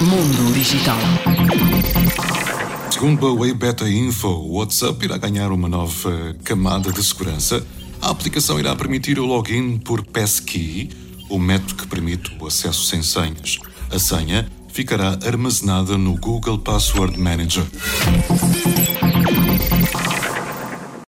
Mundo Digital. Segundo a Waybeta Beta Info, o WhatsApp irá ganhar uma nova camada de segurança. A aplicação irá permitir o login por passkey, o método que permite o acesso sem senhas. A senha ficará armazenada no Google Password Manager.